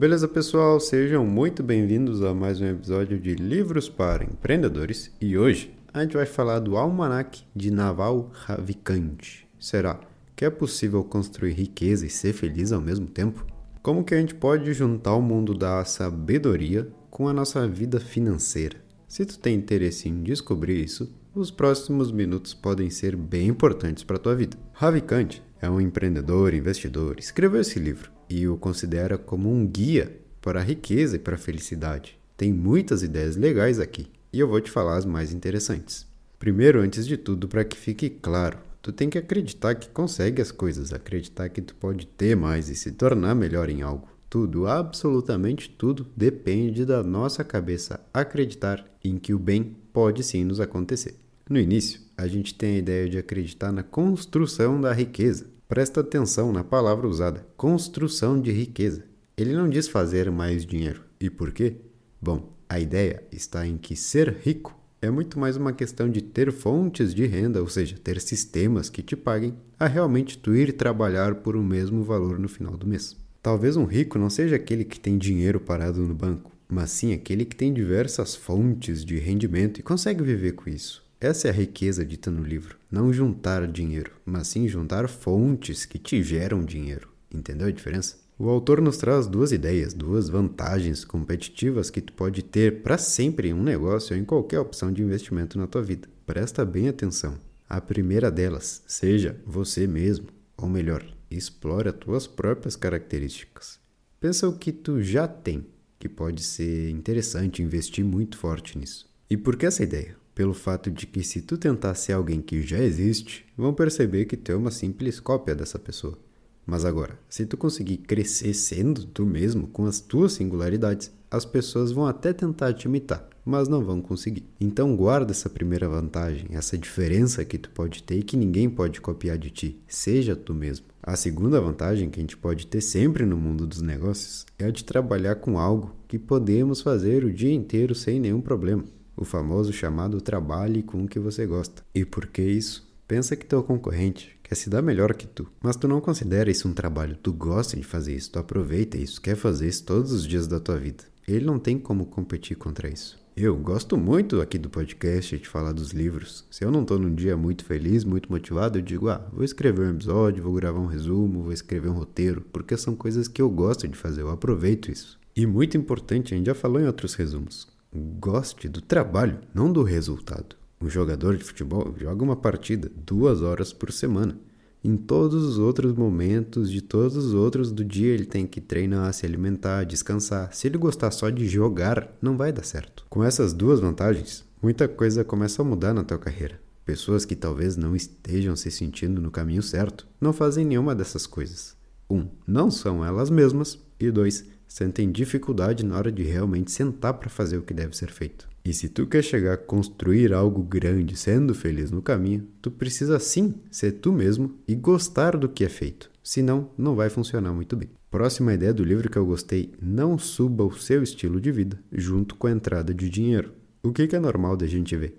Beleza, pessoal? Sejam muito bem-vindos a mais um episódio de Livros para Empreendedores e hoje a gente vai falar do Almanac de Naval Ravikant. Será que é possível construir riqueza e ser feliz ao mesmo tempo? Como que a gente pode juntar o mundo da sabedoria com a nossa vida financeira? Se tu tem interesse em descobrir isso, os próximos minutos podem ser bem importantes para a tua vida. Ravikant é um empreendedor, investidor, escreveu esse livro e o considera como um guia para a riqueza e para a felicidade. Tem muitas ideias legais aqui e eu vou te falar as mais interessantes. Primeiro, antes de tudo, para que fique claro, tu tem que acreditar que consegue as coisas, acreditar que tu pode ter mais e se tornar melhor em algo. Tudo, absolutamente tudo, depende da nossa cabeça acreditar em que o bem pode sim nos acontecer. No início, a gente tem a ideia de acreditar na construção da riqueza. Presta atenção na palavra usada, construção de riqueza. Ele não diz fazer mais dinheiro. E por quê? Bom, a ideia está em que ser rico é muito mais uma questão de ter fontes de renda, ou seja, ter sistemas que te paguem, a realmente tu ir trabalhar por o mesmo valor no final do mês. Talvez um rico não seja aquele que tem dinheiro parado no banco, mas sim aquele que tem diversas fontes de rendimento e consegue viver com isso. Essa é a riqueza dita no livro. Não juntar dinheiro, mas sim juntar fontes que te geram dinheiro. Entendeu a diferença? O autor nos traz duas ideias, duas vantagens competitivas que tu pode ter para sempre em um negócio ou em qualquer opção de investimento na tua vida. Presta bem atenção. A primeira delas, seja você mesmo, ou melhor, explore as tuas próprias características. Pensa o que tu já tem, que pode ser interessante investir muito forte nisso. E por que essa ideia? Pelo fato de que se tu tentar ser alguém que já existe, vão perceber que tu é uma simples cópia dessa pessoa. Mas agora, se tu conseguir crescer sendo tu mesmo com as tuas singularidades, as pessoas vão até tentar te imitar, mas não vão conseguir. Então guarda essa primeira vantagem, essa diferença que tu pode ter e que ninguém pode copiar de ti. Seja tu mesmo. A segunda vantagem que a gente pode ter sempre no mundo dos negócios é a de trabalhar com algo que podemos fazer o dia inteiro sem nenhum problema. O famoso chamado trabalhe com o que você gosta. E por que isso? Pensa que teu concorrente quer se dar melhor que tu, mas tu não considera isso um trabalho, tu gosta de fazer isso, tu aproveita isso, quer fazer isso todos os dias da tua vida. Ele não tem como competir contra isso. Eu gosto muito aqui do podcast de falar dos livros. Se eu não estou num dia muito feliz, muito motivado, eu digo, ah, vou escrever um episódio, vou gravar um resumo, vou escrever um roteiro, porque são coisas que eu gosto de fazer, eu aproveito isso. E muito importante, a gente já falou em outros resumos, goste do trabalho, não do resultado. Um jogador de futebol joga uma partida duas horas por semana. Em todos os outros momentos, de todos os outros do dia, ele tem que treinar, se alimentar, descansar. Se ele gostar só de jogar, não vai dar certo. Com essas duas vantagens, muita coisa começa a mudar na tua carreira. Pessoas que talvez não estejam se sentindo no caminho certo não fazem nenhuma dessas coisas. Um, não são elas mesmas. E dois, sentem dificuldade na hora de realmente sentar para fazer o que deve ser feito. E se tu quer chegar a construir algo grande sendo feliz no caminho, tu precisa sim ser tu mesmo e gostar do que é feito. Senão, não vai funcionar muito bem. Próxima ideia do livro que eu gostei: não suba o seu estilo de vida junto com a entrada de dinheiro. O que, é normal da gente ver?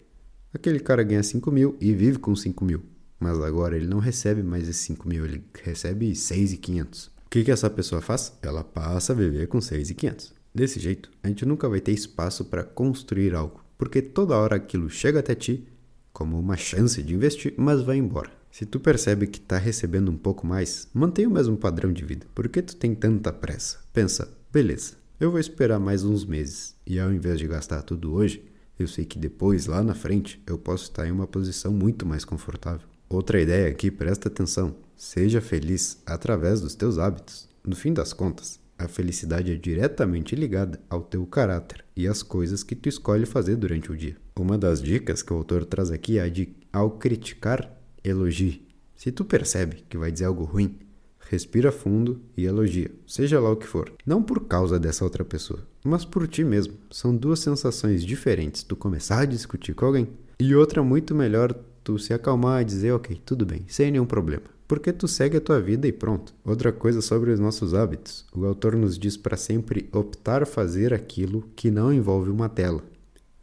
Aquele cara ganha 5 mil e vive com 5 mil, mas agora ele não recebe mais esses 5 mil, ele recebe 6,500. Que, que essa pessoa faz? Ela passa a viver com 6,500. Desse jeito, a gente nunca vai ter espaço para construir algo, porque toda hora aquilo chega até ti como uma chance de investir, mas vai embora. Se tu percebe que está recebendo um pouco mais, mantenha o mesmo padrão de vida. Por que tu tem tanta pressa? Pensa, beleza, eu vou esperar mais uns meses e ao invés de gastar tudo hoje, eu sei que depois, lá na frente, eu posso estar em uma posição muito mais confortável. Outra ideia aqui, presta atenção: seja feliz através dos teus hábitos. No fim das contas, a felicidade é diretamente ligada ao teu caráter e às coisas que tu escolhe fazer durante o dia. Uma das dicas que o autor traz aqui é a de ao criticar, elogie. Se tu percebe que vai dizer algo ruim, respira fundo e elogia, seja lá o que for. Não por causa dessa outra pessoa, mas por ti mesmo. São duas sensações diferentes. Tu começar a discutir com alguém e outra muito melhor tu se acalmar e dizer, ok, tudo bem, sem nenhum problema porque tu segue a tua vida e pronto. Outra coisa sobre os nossos hábitos. O autor nos diz para sempre optar fazer aquilo que não envolve uma tela.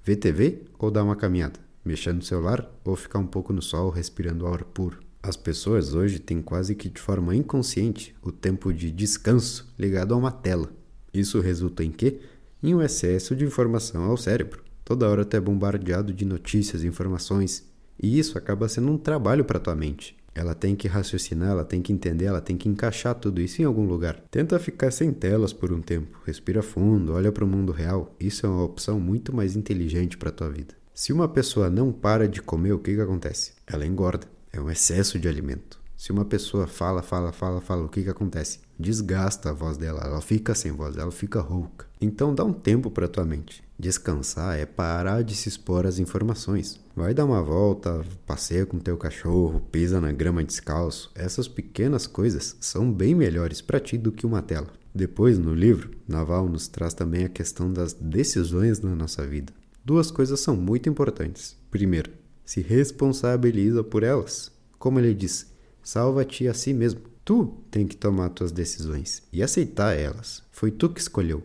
Ver TV ou dar uma caminhada? Mexer no celular ou ficar um pouco no sol respirando ar puro? As pessoas hoje têm quase que de forma inconsciente o tempo de descanso ligado a uma tela. Isso resulta em quê? Em um excesso de informação ao cérebro. Toda hora tu é bombardeado de notícias, informações, e isso acaba sendo um trabalho para tua mente. Ela tem que raciocinar, ela tem que entender, ela tem que encaixar tudo isso em algum lugar. Tenta ficar sem telas por um tempo, respira fundo, olha para o mundo real. Isso é uma opção muito mais inteligente para tua vida. Se uma pessoa não para de comer, o que, que acontece? Ela engorda. É um excesso de alimento. Se uma pessoa fala, fala, fala, fala, o que, que acontece? Desgasta a voz dela, ela fica sem voz, ela fica rouca. Então dá um tempo para tua mente. Descansar é parar de se expor às informações. Vai dar uma volta, passeia com teu cachorro, pisa na grama descalço. Essas pequenas coisas são bem melhores para ti do que uma tela. Depois, no livro, Naval nos traz também a questão das decisões na nossa vida. Duas coisas são muito importantes. Primeiro, se responsabiliza por elas. Como ele diz, salva-te a si mesmo. Tu tem que tomar tuas decisões e aceitar elas. Foi tu que escolheu.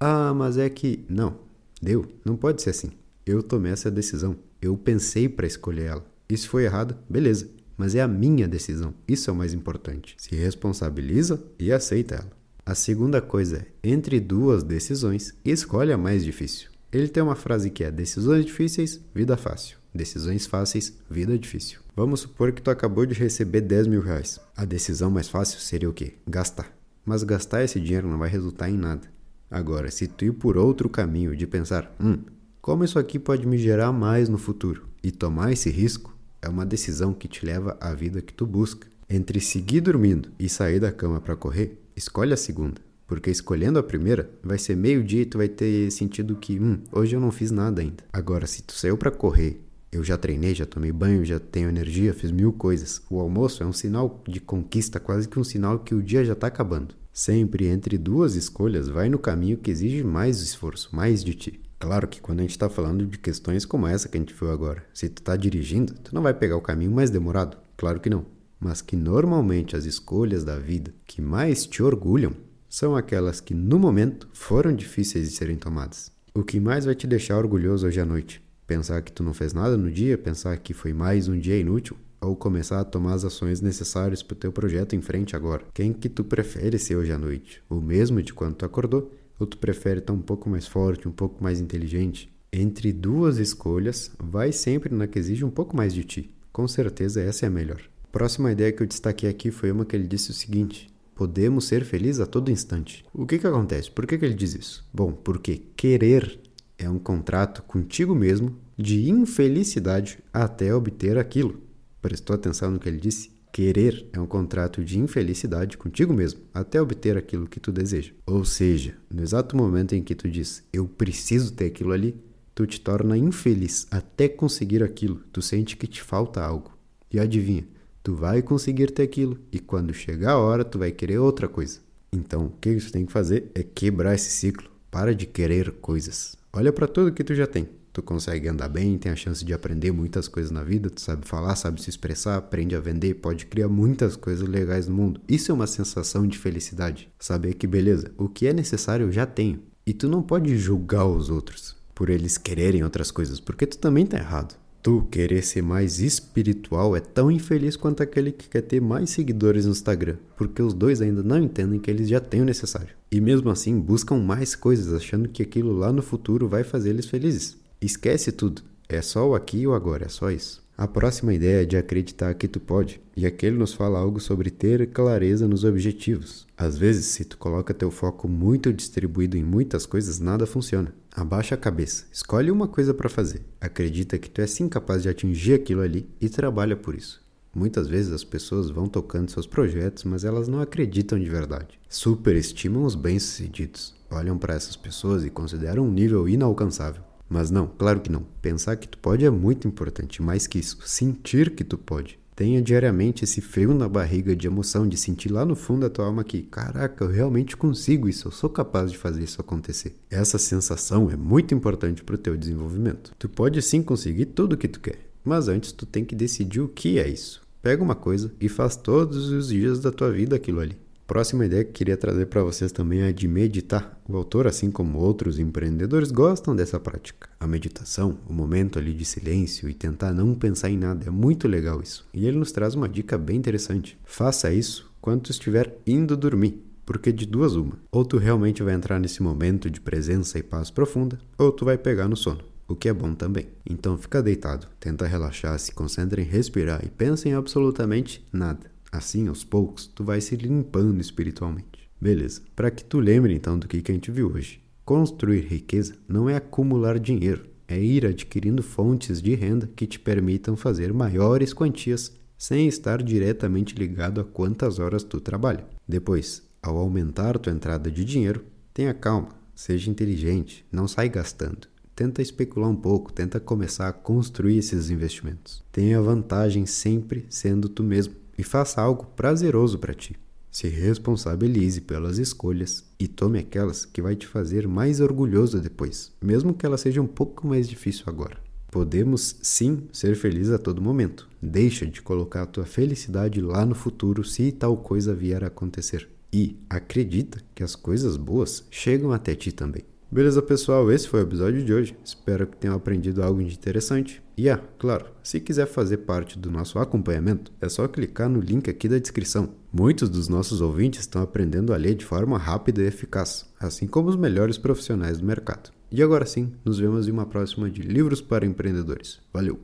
Ah, mas é que. Não, Deu, não pode ser assim. Eu tomei essa decisão. Eu pensei para escolher ela. E se foi errado, beleza. Mas é a minha decisão. Isso é o mais importante. Se responsabiliza e aceita ela. A segunda coisa é: entre duas decisões, escolhe a mais difícil. Ele tem uma frase que é: decisões difíceis, vida fácil. Decisões fáceis, vida difícil. Vamos supor que tu acabou de receber 10 mil reais. A decisão mais fácil seria o quê? Gastar. Mas gastar esse dinheiro não vai resultar em nada. Agora, se tu ir por outro caminho de pensar, hum, como isso aqui pode me gerar mais no futuro e tomar esse risco, é uma decisão que te leva à vida que tu busca. Entre seguir dormindo e sair da cama para correr, escolhe a segunda. Porque escolhendo a primeira, vai ser meio-dia e tu vai ter sentido que, hum, hoje eu não fiz nada ainda. Agora, se tu saiu para correr, eu já treinei, já tomei banho, já tenho energia, fiz mil coisas. O almoço é um sinal de conquista, quase que um sinal que o dia já está acabando. Sempre entre duas escolhas, vai no caminho que exige mais esforço, mais de ti. Claro que quando a gente está falando de questões como essa que a gente viu agora, se tu está dirigindo, tu não vai pegar o caminho mais demorado. Claro que não. Mas que normalmente as escolhas da vida que mais te orgulham são aquelas que no momento foram difíceis de serem tomadas. O que mais vai te deixar orgulhoso hoje à noite? Pensar que tu não fez nada no dia, pensar que foi mais um dia inútil, ou começar a tomar as ações necessárias para o teu projeto em frente agora. Quem que tu prefere ser hoje à noite? O mesmo de quando tu acordou? Ou tu prefere estar um pouco mais forte, um pouco mais inteligente? Entre duas escolhas, vai sempre na que exige um pouco mais de ti. Com certeza essa é a melhor. Próxima ideia que eu destaquei aqui foi uma que ele disse o seguinte: podemos ser felizes a todo instante. O que que acontece? Por que, que ele diz isso? Bom, porque querer é um contrato contigo mesmo de infelicidade até obter aquilo. Prestou atenção no que ele disse? Querer é um contrato de infelicidade contigo mesmo, até obter aquilo que tu deseja. Ou seja, no exato momento em que tu diz, eu preciso ter aquilo ali, tu te torna infeliz até conseguir aquilo. Tu sente que te falta algo. E adivinha, tu vai conseguir ter aquilo e quando chegar a hora tu vai querer outra coisa. Então, o que tu tem que fazer é quebrar esse ciclo. Para de querer coisas. Olha para tudo que tu já tem tu consegue andar bem, tem a chance de aprender muitas coisas na vida, tu sabe falar, sabe se expressar, aprende a vender, pode criar muitas coisas legais no mundo. Isso é uma sensação de felicidade. Saber que, beleza, o que é necessário eu já tenho. E tu não pode julgar os outros por eles quererem outras coisas, porque tu também tá errado. Tu querer ser mais espiritual é tão infeliz quanto aquele que quer ter mais seguidores no Instagram, porque os dois ainda não entendem que eles já têm o necessário. E mesmo assim buscam mais coisas, achando que aquilo lá no futuro vai fazer eles felizes. Esquece tudo. É só o aqui e o agora, é só isso. A próxima ideia é de acreditar que tu pode, e aqui ele nos fala algo sobre ter clareza nos objetivos. Às vezes, se tu coloca teu foco muito distribuído em muitas coisas, nada funciona. Abaixa a cabeça, escolhe uma coisa para fazer, acredita que tu é sim capaz de atingir aquilo ali e trabalha por isso. Muitas vezes as pessoas vão tocando seus projetos, mas elas não acreditam de verdade. Superestimam os bem-sucedidos, olham para essas pessoas e consideram um nível inalcançável. Mas não, claro que não. Pensar que tu pode é muito importante, mais que isso, sentir que tu pode. Tenha diariamente esse frio na barriga de emoção, de sentir lá no fundo da tua alma que, caraca, eu realmente consigo isso, eu sou capaz de fazer isso acontecer. Essa sensação é muito importante para o teu desenvolvimento. Tu pode sim conseguir tudo o que tu quer, mas antes tu tem que decidir o que é isso. Pega uma coisa e faz todos os dias da tua vida aquilo ali. Próxima ideia que queria trazer para vocês também é de meditar. O autor, assim como outros empreendedores, gostam dessa prática. A meditação, o momento ali de silêncio e tentar não pensar em nada, é muito legal isso. E ele nos traz uma dica bem interessante. Faça isso quando estiver indo dormir. Porque de duas uma, ou tu realmente vai entrar nesse momento de presença e paz profunda, ou tu vai pegar no sono, o que é bom também. Então fica deitado, tenta relaxar, se concentra em respirar e pensa em absolutamente nada. Assim, aos poucos, tu vai se limpando espiritualmente. Beleza, para que tu lembre então do que, que a gente viu hoje. Construir riqueza não é acumular dinheiro, é ir adquirindo fontes de renda que te permitam fazer maiores quantias sem estar diretamente ligado a quantas horas tu trabalha. Depois, ao aumentar tua entrada de dinheiro, tenha calma, seja inteligente, não sai gastando. Tenta especular um pouco, tenta começar a construir esses investimentos. Tenha vantagem sempre sendo tu mesmo e faça algo prazeroso para ti. Se responsabilize pelas escolhas e tome aquelas que vai te fazer mais orgulhoso depois, mesmo que ela seja um pouco mais difícil agora. Podemos sim ser felizes a todo momento. Deixa de colocar a tua felicidade lá no futuro se tal coisa vier a acontecer. E acredita que as coisas boas chegam até ti também. Beleza, pessoal? Esse foi o episódio de hoje. Espero que tenham aprendido algo de interessante. E ah, claro, se quiser fazer parte do nosso acompanhamento, é só clicar no link aqui da descrição. Muitos dos nossos ouvintes estão aprendendo a ler de forma rápida e eficaz, assim como os melhores profissionais do mercado. E agora sim, nos vemos em uma próxima de Livros para Empreendedores. Valeu!